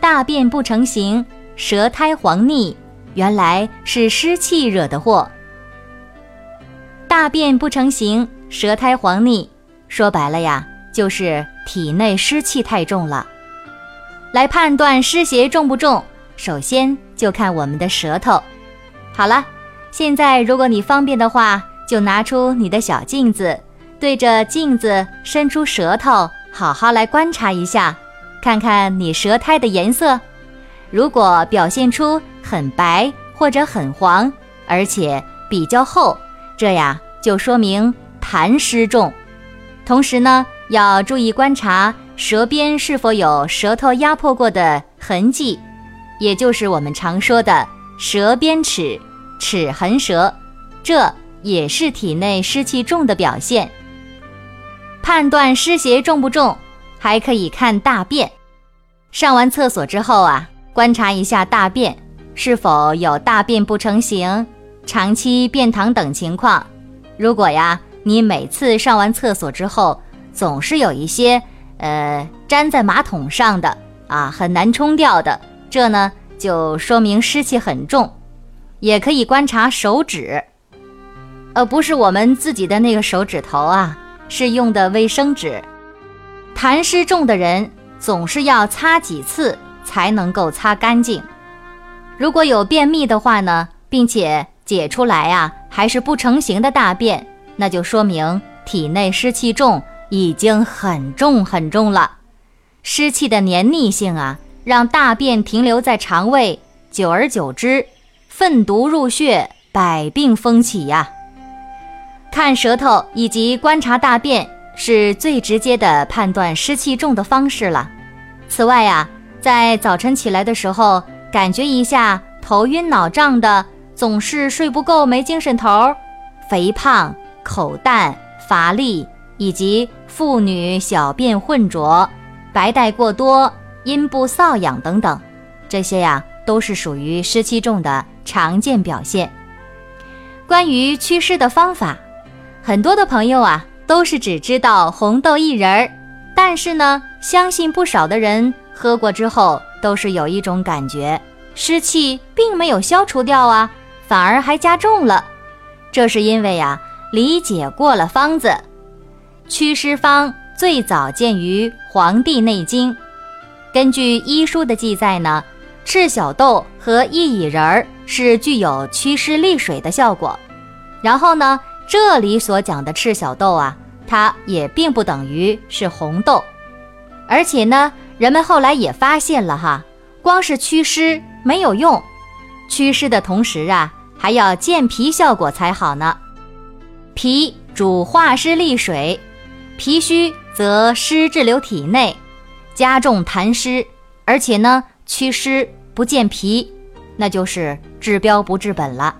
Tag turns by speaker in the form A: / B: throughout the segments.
A: 大便不成形，舌苔黄腻，原来是湿气惹的祸。大便不成形，舌苔黄腻，说白了呀，就是体内湿气太重了。来判断湿邪重不重，首先就看我们的舌头。好了，现在如果你方便的话，就拿出你的小镜子，对着镜子伸出舌头。好好来观察一下，看看你舌苔的颜色。如果表现出很白或者很黄，而且比较厚，这呀就说明痰湿重。同时呢，要注意观察舌边是否有舌头压迫过的痕迹，也就是我们常说的舌边齿、齿痕舌，这也是体内湿气重的表现。判断湿邪重不重，还可以看大便。上完厕所之后啊，观察一下大便是否有大便不成形、长期便溏等情况。如果呀，你每次上完厕所之后总是有一些呃粘在马桶上的啊，很难冲掉的，这呢就说明湿气很重。也可以观察手指，呃，不是我们自己的那个手指头啊。是用的卫生纸，痰湿重的人总是要擦几次才能够擦干净。如果有便秘的话呢，并且解出来啊还是不成形的大便，那就说明体内湿气重，已经很重很重了。湿气的黏腻性啊，让大便停留在肠胃，久而久之，粪毒入血，百病蜂起呀。看舌头以及观察大便是最直接的判断湿气重的方式了。此外呀，在早晨起来的时候，感觉一下头晕脑胀的，总是睡不够、没精神头，肥胖、口淡、乏力，以及妇女小便浑浊、白带过多、阴部瘙痒等等，这些呀都是属于湿气重的常见表现。关于祛湿的方法。很多的朋友啊，都是只知道红豆薏仁儿，但是呢，相信不少的人喝过之后，都是有一种感觉，湿气并没有消除掉啊，反而还加重了。这是因为呀，理解过了方子。祛湿方最早见于《黄帝内经》，根据医书的记载呢，赤小豆和薏苡仁儿是具有祛湿利水的效果。然后呢？这里所讲的赤小豆啊，它也并不等于是红豆，而且呢，人们后来也发现了哈，光是祛湿没有用，祛湿的同时啊，还要健脾效果才好呢。脾主化湿利水，脾虚则湿滞留体内，加重痰湿，而且呢，祛湿不健脾，那就是治标不治本了，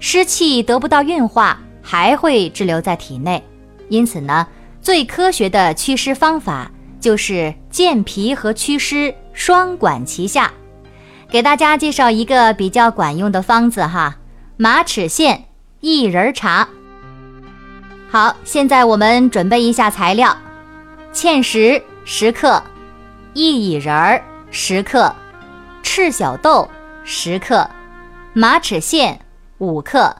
A: 湿气得不到运化。还会滞留在体内，因此呢，最科学的祛湿方法就是健脾和祛湿双管齐下。给大家介绍一个比较管用的方子哈，马齿苋薏仁茶。好，现在我们准备一下材料：芡实十克，薏苡仁十克，赤小豆十克，马齿苋五克。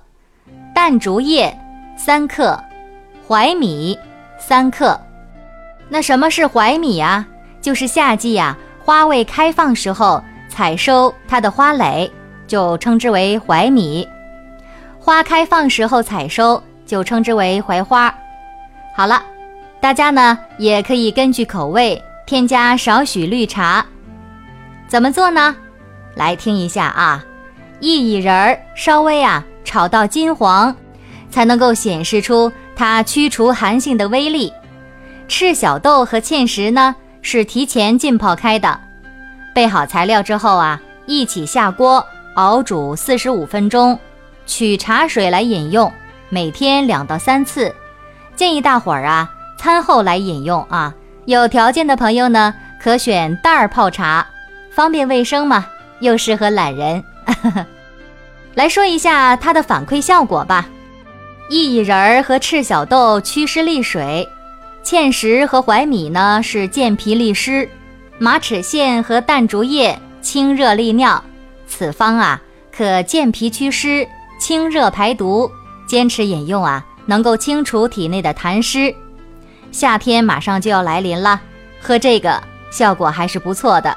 A: 淡竹叶三克，槐米三克。那什么是槐米啊？就是夏季呀，花未开放时候采收它的花蕾，就称之为槐米；花开放时候采收，就称之为槐花。好了，大家呢也可以根据口味添加少许绿茶。怎么做呢？来听一下啊，薏苡仁儿稍微啊。炒到金黄，才能够显示出它驱除寒性的威力。赤小豆和芡实呢是提前浸泡开的，备好材料之后啊，一起下锅熬煮四十五分钟，取茶水来饮用，每天两到三次。建议大伙儿啊，餐后来饮用啊。有条件的朋友呢，可选袋儿泡茶，方便卫生嘛，又适合懒人。呵 呵来说一下它的反馈效果吧。薏苡仁儿和赤小豆祛湿利水，芡实和槐米呢是健脾利湿，马齿苋和淡竹叶清热利尿。此方啊可健脾祛湿、清热排毒，坚持饮用啊能够清除体内的痰湿。夏天马上就要来临了，喝这个效果还是不错的。